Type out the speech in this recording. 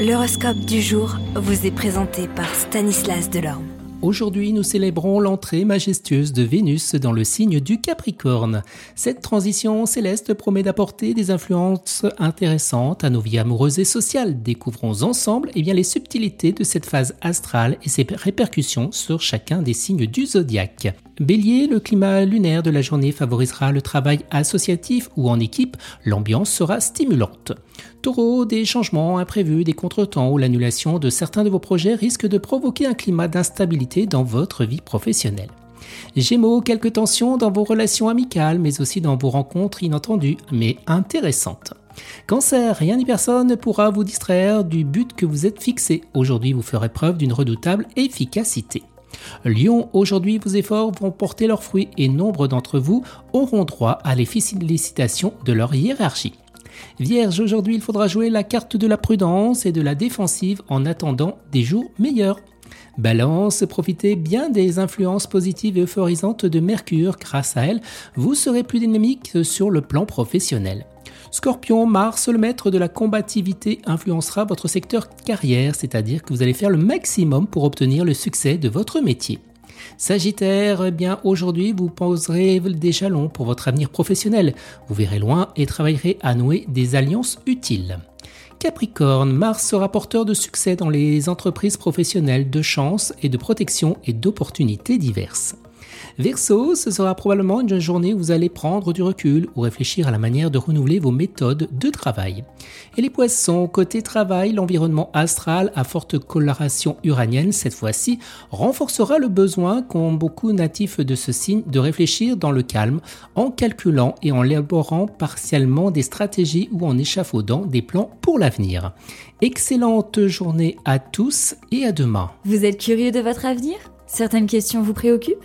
L'horoscope du jour vous est présenté par Stanislas Delorme. Aujourd'hui, nous célébrons l'entrée majestueuse de Vénus dans le signe du Capricorne. Cette transition céleste promet d'apporter des influences intéressantes à nos vies amoureuses et sociales. Découvrons ensemble eh bien, les subtilités de cette phase astrale et ses répercussions sur chacun des signes du zodiaque. Bélier, le climat lunaire de la journée favorisera le travail associatif ou en équipe, l'ambiance sera stimulante. Taureau, des changements imprévus, des contretemps ou l'annulation de certains de vos projets risquent de provoquer un climat d'instabilité dans votre vie professionnelle. Gémeaux, quelques tensions dans vos relations amicales, mais aussi dans vos rencontres inattendues, mais intéressantes. Cancer, rien ni personne ne pourra vous distraire du but que vous êtes fixé. Aujourd'hui, vous ferez preuve d'une redoutable efficacité. Lion, aujourd'hui vos efforts vont porter leurs fruits et nombre d'entre vous auront droit à les félicitations de leur hiérarchie. Vierge, aujourd'hui il faudra jouer la carte de la prudence et de la défensive en attendant des jours meilleurs. Balance, profitez bien des influences positives et euphorisantes de Mercure. Grâce à elle, vous serez plus dynamique sur le plan professionnel. Scorpion, Mars, le maître de la combativité, influencera votre secteur carrière, c'est-à-dire que vous allez faire le maximum pour obtenir le succès de votre métier. Sagittaire, eh bien aujourd'hui vous poserez des jalons pour votre avenir professionnel. Vous verrez loin et travaillerez à nouer des alliances utiles. Capricorne, Mars sera porteur de succès dans les entreprises professionnelles, de chance et de protection et d'opportunités diverses. Verseau, ce sera probablement une journée où vous allez prendre du recul ou réfléchir à la manière de renouveler vos méthodes de travail. Et les poissons, côté travail, l'environnement astral à forte coloration uranienne cette fois-ci renforcera le besoin qu'ont beaucoup natifs de ce signe de réfléchir dans le calme en calculant et en élaborant partiellement des stratégies ou en échafaudant des plans pour l'avenir. Excellente journée à tous et à demain. Vous êtes curieux de votre avenir? Certaines questions vous préoccupent?